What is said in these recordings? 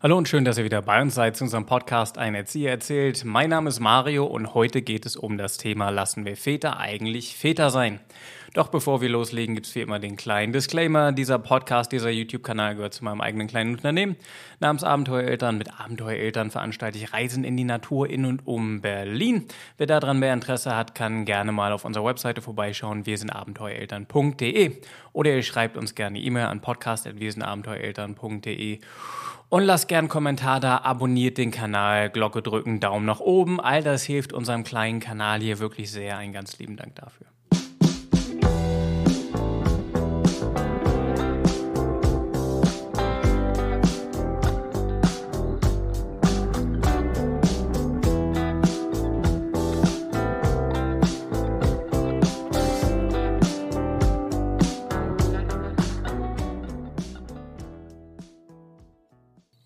Hallo und schön, dass ihr wieder bei uns seid zu unserem Podcast Ein Erzieher erzählt. Mein Name ist Mario und heute geht es um das Thema Lassen wir Väter eigentlich Väter sein? Doch bevor wir loslegen, gibt es wie immer den kleinen Disclaimer. Dieser Podcast, dieser YouTube-Kanal gehört zu meinem eigenen kleinen Unternehmen namens Abenteuereltern. Mit Abenteuereltern veranstalte ich Reisen in die Natur in und um Berlin. Wer daran mehr Interesse hat, kann gerne mal auf unserer Webseite vorbeischauen. Wir sind abenteuereltern.de oder ihr schreibt uns gerne E-Mail an podcast.wirsinabenteuereltern.de und lasst gern einen Kommentar da, abonniert den Kanal, Glocke drücken, Daumen nach oben. All das hilft unserem kleinen Kanal hier wirklich sehr. Einen ganz lieben Dank dafür.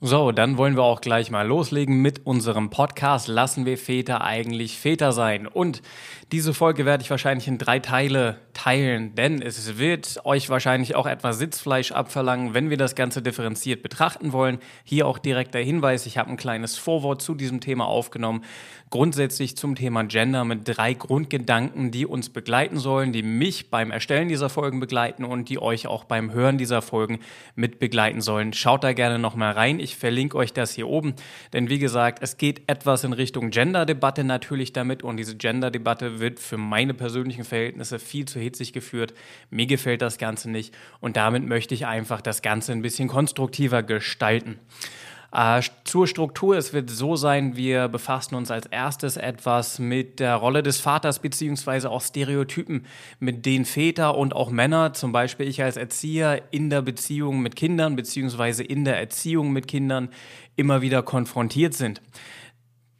So, dann wollen wir auch gleich mal loslegen mit unserem Podcast Lassen wir Väter eigentlich Väter sein? Und diese Folge werde ich wahrscheinlich in drei Teile teilen, denn es wird euch wahrscheinlich auch etwas Sitzfleisch abverlangen, wenn wir das Ganze differenziert betrachten wollen. Hier auch direkt der Hinweis, ich habe ein kleines Vorwort zu diesem Thema aufgenommen, grundsätzlich zum Thema Gender mit drei Grundgedanken, die uns begleiten sollen, die mich beim Erstellen dieser Folgen begleiten und die euch auch beim Hören dieser Folgen mit begleiten sollen. Schaut da gerne nochmal rein. Ich verlinke euch das hier oben, denn wie gesagt, es geht etwas in Richtung Gender-Debatte natürlich damit und diese Gender-Debatte wird für meine persönlichen Verhältnisse viel zu hitzig geführt. Mir gefällt das Ganze nicht und damit möchte ich einfach das Ganze ein bisschen konstruktiver gestalten. Äh, zur Struktur, es wird so sein, wir befassen uns als erstes etwas mit der Rolle des Vaters beziehungsweise auch Stereotypen, mit denen Väter und auch Männer, zum Beispiel ich als Erzieher, in der Beziehung mit Kindern beziehungsweise in der Erziehung mit Kindern immer wieder konfrontiert sind.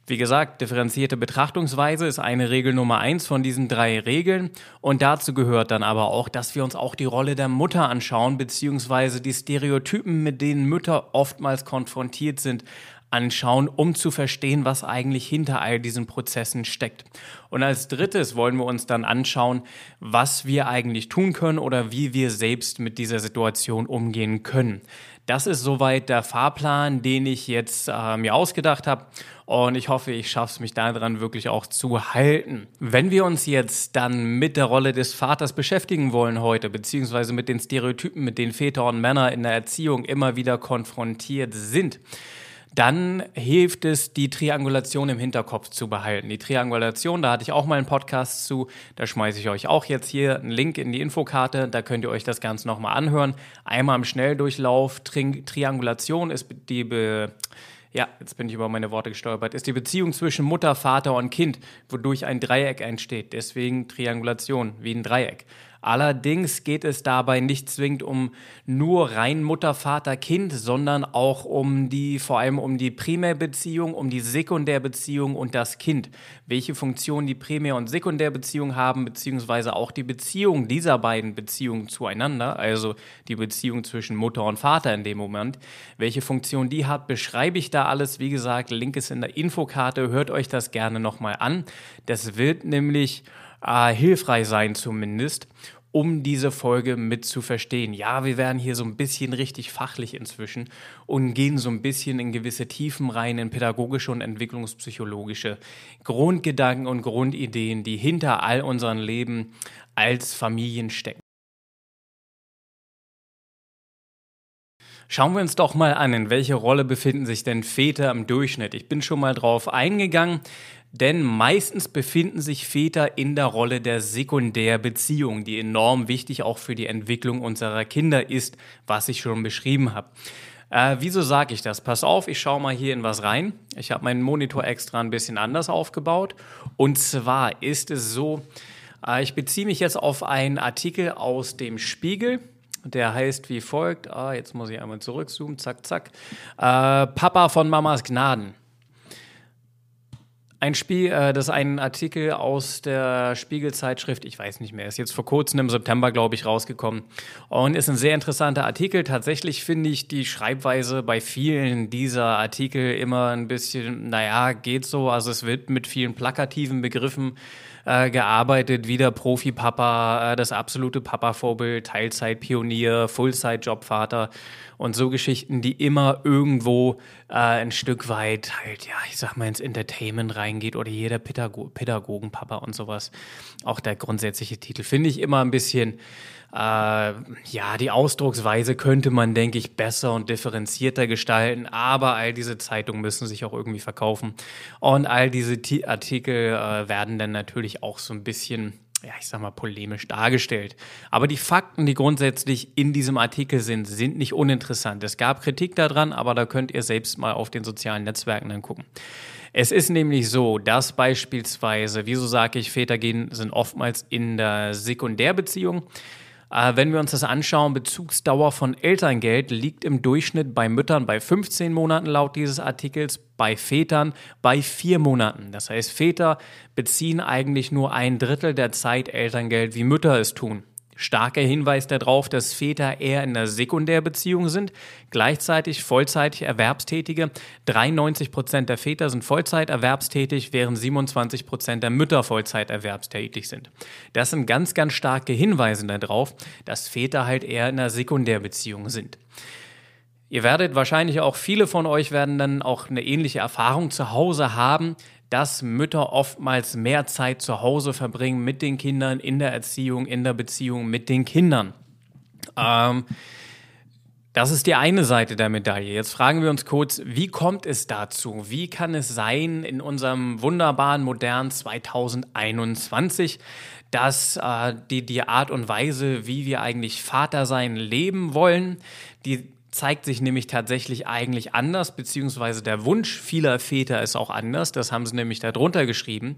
Wie gesagt, differenzierte Betrachtungsweise ist eine Regel Nummer eins von diesen drei Regeln. Und dazu gehört dann aber auch, dass wir uns auch die Rolle der Mutter anschauen, beziehungsweise die Stereotypen, mit denen Mütter oftmals konfrontiert sind, anschauen, um zu verstehen, was eigentlich hinter all diesen Prozessen steckt. Und als drittes wollen wir uns dann anschauen, was wir eigentlich tun können oder wie wir selbst mit dieser Situation umgehen können. Das ist soweit der Fahrplan, den ich jetzt äh, mir ausgedacht habe. Und ich hoffe, ich schaffe es mich daran wirklich auch zu halten. Wenn wir uns jetzt dann mit der Rolle des Vaters beschäftigen wollen heute, beziehungsweise mit den Stereotypen, mit denen Väter und Männer in der Erziehung immer wieder konfrontiert sind, dann hilft es, die Triangulation im Hinterkopf zu behalten. Die Triangulation, da hatte ich auch mal einen Podcast zu, da schmeiße ich euch auch jetzt hier einen Link in die Infokarte, da könnt ihr euch das Ganze nochmal anhören. Einmal im Schnelldurchlauf, Tri Triangulation ist die, Be ja, jetzt bin ich über meine Worte gestolpert, ist die Beziehung zwischen Mutter, Vater und Kind, wodurch ein Dreieck entsteht. Deswegen Triangulation, wie ein Dreieck. Allerdings geht es dabei nicht zwingend um nur rein Mutter, Vater, Kind, sondern auch um die, vor allem um die Primärbeziehung, um die Sekundärbeziehung und das Kind. Welche Funktion die Primär- und Sekundärbeziehung haben, beziehungsweise auch die Beziehung dieser beiden Beziehungen zueinander, also die Beziehung zwischen Mutter und Vater in dem Moment. Welche Funktion die hat, beschreibe ich da alles. Wie gesagt, Link ist in der Infokarte, hört euch das gerne nochmal an. Das wird nämlich äh, hilfreich sein zumindest, um diese Folge mit zu verstehen. Ja, wir werden hier so ein bisschen richtig fachlich inzwischen und gehen so ein bisschen in gewisse Tiefen rein, in pädagogische und entwicklungspsychologische Grundgedanken und Grundideen, die hinter all unseren Leben als Familien stecken. Schauen wir uns doch mal an, in welche Rolle befinden sich denn Väter im Durchschnitt. Ich bin schon mal drauf eingegangen. Denn meistens befinden sich Väter in der Rolle der Sekundärbeziehung, die enorm wichtig auch für die Entwicklung unserer Kinder ist, was ich schon beschrieben habe. Äh, wieso sage ich das? Pass auf, ich schaue mal hier in was rein. Ich habe meinen Monitor extra ein bisschen anders aufgebaut. Und zwar ist es so, äh, ich beziehe mich jetzt auf einen Artikel aus dem Spiegel. Der heißt wie folgt. Ah, jetzt muss ich einmal zurückzoomen. Zack, zack. Äh, Papa von Mamas Gnaden. Ein Spiel, äh, das ist ein Artikel aus der Spiegelzeitschrift, ich weiß nicht mehr, ist jetzt vor kurzem im September, glaube ich, rausgekommen. Und ist ein sehr interessanter Artikel. Tatsächlich finde ich die Schreibweise bei vielen dieser Artikel immer ein bisschen, naja, geht so. Also es wird mit vielen plakativen Begriffen äh, gearbeitet, wieder Profi-Papa, äh, das absolute Papa-Vorbild, Teilzeit-Pionier, Fullzeit-Jobvater und so Geschichten, die immer irgendwo äh, ein Stück weit halt, ja, ich sag mal, ins Entertainment reingeht oder jeder Pädago Pädagogenpapa und sowas. Auch der grundsätzliche Titel finde ich immer ein bisschen äh, ja, die Ausdrucksweise könnte man, denke ich, besser und differenzierter gestalten, aber all diese Zeitungen müssen sich auch irgendwie verkaufen. Und all diese T Artikel äh, werden dann natürlich auch so ein bisschen ja, ich sag mal, polemisch dargestellt. Aber die Fakten, die grundsätzlich in diesem Artikel sind, sind nicht uninteressant. Es gab Kritik daran, aber da könnt ihr selbst mal auf den sozialen Netzwerken dann gucken. Es ist nämlich so, dass beispielsweise, wieso sage ich, Väter gehen, sind oftmals in der Sekundärbeziehung. Äh, wenn wir uns das anschauen, Bezugsdauer von Elterngeld liegt im Durchschnitt bei Müttern bei 15 Monaten laut dieses Artikels, bei Vätern bei vier Monaten. Das heißt, Väter beziehen eigentlich nur ein Drittel der Zeit Elterngeld, wie Mütter es tun. Starker Hinweis darauf, dass Väter eher in einer Sekundärbeziehung sind, gleichzeitig vollzeitig Erwerbstätige. 93 Prozent der Väter sind Vollzeit erwerbstätig, während 27 Prozent der Mütter Vollzeit erwerbstätig sind. Das sind ganz, ganz starke Hinweise darauf, dass Väter halt eher in einer Sekundärbeziehung sind. Ihr werdet wahrscheinlich auch, viele von euch werden dann auch eine ähnliche Erfahrung zu Hause haben, dass Mütter oftmals mehr Zeit zu Hause verbringen mit den Kindern, in der Erziehung, in der Beziehung mit den Kindern. Ähm, das ist die eine Seite der Medaille. Jetzt fragen wir uns kurz, wie kommt es dazu? Wie kann es sein in unserem wunderbaren, modernen 2021, dass äh, die, die Art und Weise, wie wir eigentlich Vater sein leben wollen, die zeigt sich nämlich tatsächlich eigentlich anders, beziehungsweise der Wunsch vieler Väter ist auch anders. Das haben sie nämlich darunter geschrieben.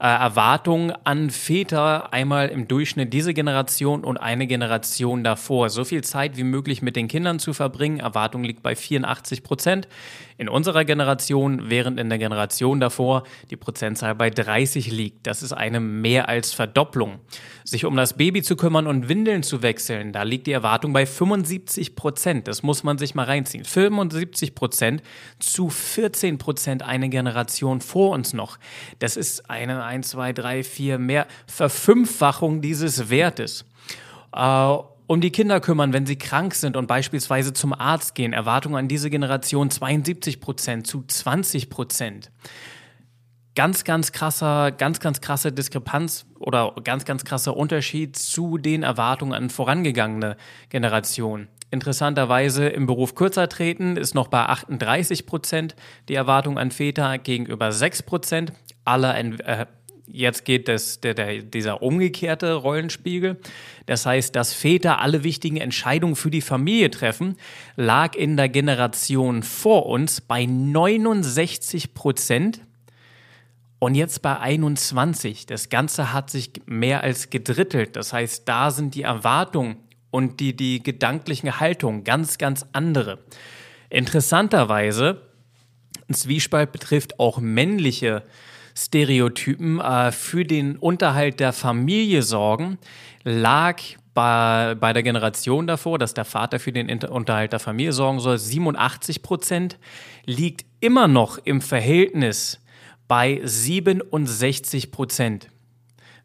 Äh, Erwartungen an Väter einmal im Durchschnitt diese Generation und eine Generation davor. So viel Zeit wie möglich mit den Kindern zu verbringen. Erwartung liegt bei 84 Prozent in unserer Generation, während in der Generation davor die Prozentzahl bei 30 liegt. Das ist eine mehr als Verdopplung. Sich um das Baby zu kümmern und Windeln zu wechseln, da liegt die Erwartung bei 75 Prozent. Das muss man sich mal reinziehen. 75 Prozent zu 14 Prozent eine Generation vor uns noch. Das ist eine 1, 2, 3, 4 mehr Verfünffachung dieses Wertes. Äh, um die Kinder kümmern, wenn sie krank sind und beispielsweise zum Arzt gehen. Erwartung an diese Generation 72 Prozent zu 20 Prozent. Ganz, ganz krasser, ganz, ganz krasse Diskrepanz oder ganz, ganz krasser Unterschied zu den Erwartungen an vorangegangene Generationen. Interessanterweise im Beruf kürzer treten ist noch bei 38 Prozent die Erwartung an Väter gegenüber 6 Prozent aller äh, Jetzt geht das, der, der, dieser umgekehrte Rollenspiegel. Das heißt, dass Väter alle wichtigen Entscheidungen für die Familie treffen, lag in der Generation vor uns bei 69 Prozent und jetzt bei 21. Das Ganze hat sich mehr als gedrittelt. Das heißt, da sind die Erwartungen und die, die gedanklichen Haltungen ganz, ganz andere. Interessanterweise, ein Zwiespalt betrifft auch männliche Stereotypen äh, für den Unterhalt der Familie sorgen, lag bei, bei der Generation davor, dass der Vater für den Unterhalt der Familie sorgen soll, 87 Prozent, liegt immer noch im Verhältnis bei 67 Prozent.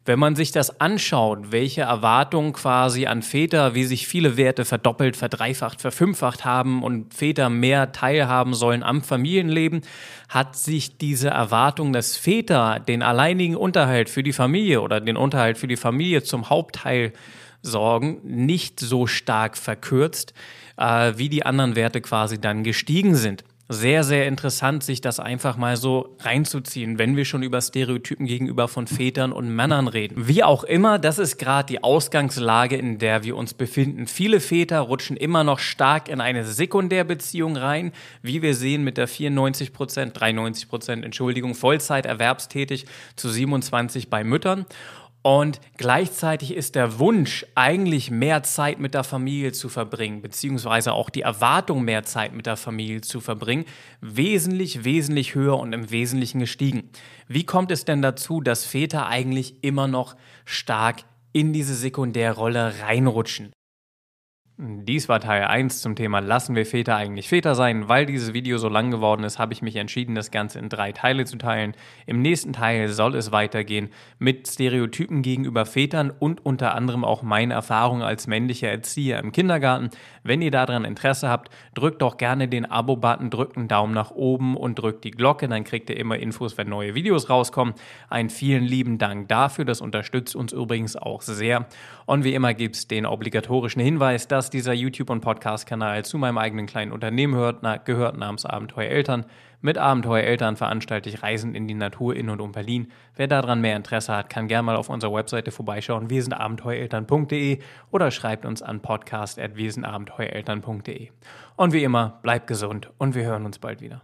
Wenn man sich das anschaut, welche Erwartungen quasi an Väter, wie sich viele Werte verdoppelt, verdreifacht, verfünffacht haben und Väter mehr teilhaben sollen am Familienleben, hat sich diese Erwartung, dass Väter den alleinigen Unterhalt für die Familie oder den Unterhalt für die Familie zum Hauptteil sorgen, nicht so stark verkürzt, äh, wie die anderen Werte quasi dann gestiegen sind sehr, sehr interessant, sich das einfach mal so reinzuziehen, wenn wir schon über Stereotypen gegenüber von Vätern und Männern reden. Wie auch immer, das ist gerade die Ausgangslage, in der wir uns befinden. Viele Väter rutschen immer noch stark in eine Sekundärbeziehung rein, wie wir sehen mit der 94 Prozent, 93 Prozent, Entschuldigung, Vollzeit erwerbstätig zu 27 bei Müttern. Und gleichzeitig ist der Wunsch, eigentlich mehr Zeit mit der Familie zu verbringen, beziehungsweise auch die Erwartung, mehr Zeit mit der Familie zu verbringen, wesentlich, wesentlich höher und im Wesentlichen gestiegen. Wie kommt es denn dazu, dass Väter eigentlich immer noch stark in diese Sekundärrolle reinrutschen? Dies war Teil 1 zum Thema Lassen wir Väter eigentlich Väter sein? Weil dieses Video so lang geworden ist, habe ich mich entschieden, das Ganze in drei Teile zu teilen. Im nächsten Teil soll es weitergehen mit Stereotypen gegenüber Vätern und unter anderem auch meine Erfahrung als männlicher Erzieher im Kindergarten. Wenn ihr daran Interesse habt, drückt doch gerne den Abo-Button, drückt einen Daumen nach oben und drückt die Glocke, dann kriegt ihr immer Infos, wenn neue Videos rauskommen. Einen vielen lieben Dank dafür, das unterstützt uns übrigens auch sehr. Und wie immer gibt es den obligatorischen Hinweis, dass dass dieser YouTube- und Podcast-Kanal zu meinem eigenen kleinen Unternehmen hört, na, gehört namens Abenteuer Eltern. Mit Abenteuer Eltern veranstalte ich Reisen in die Natur in und um Berlin. Wer daran mehr Interesse hat, kann gerne mal auf unserer Webseite vorbeischauen, wir sind abenteuereltern.de oder schreibt uns an podcast.wesenabenteuereltern.de. Und wie immer, bleibt gesund und wir hören uns bald wieder.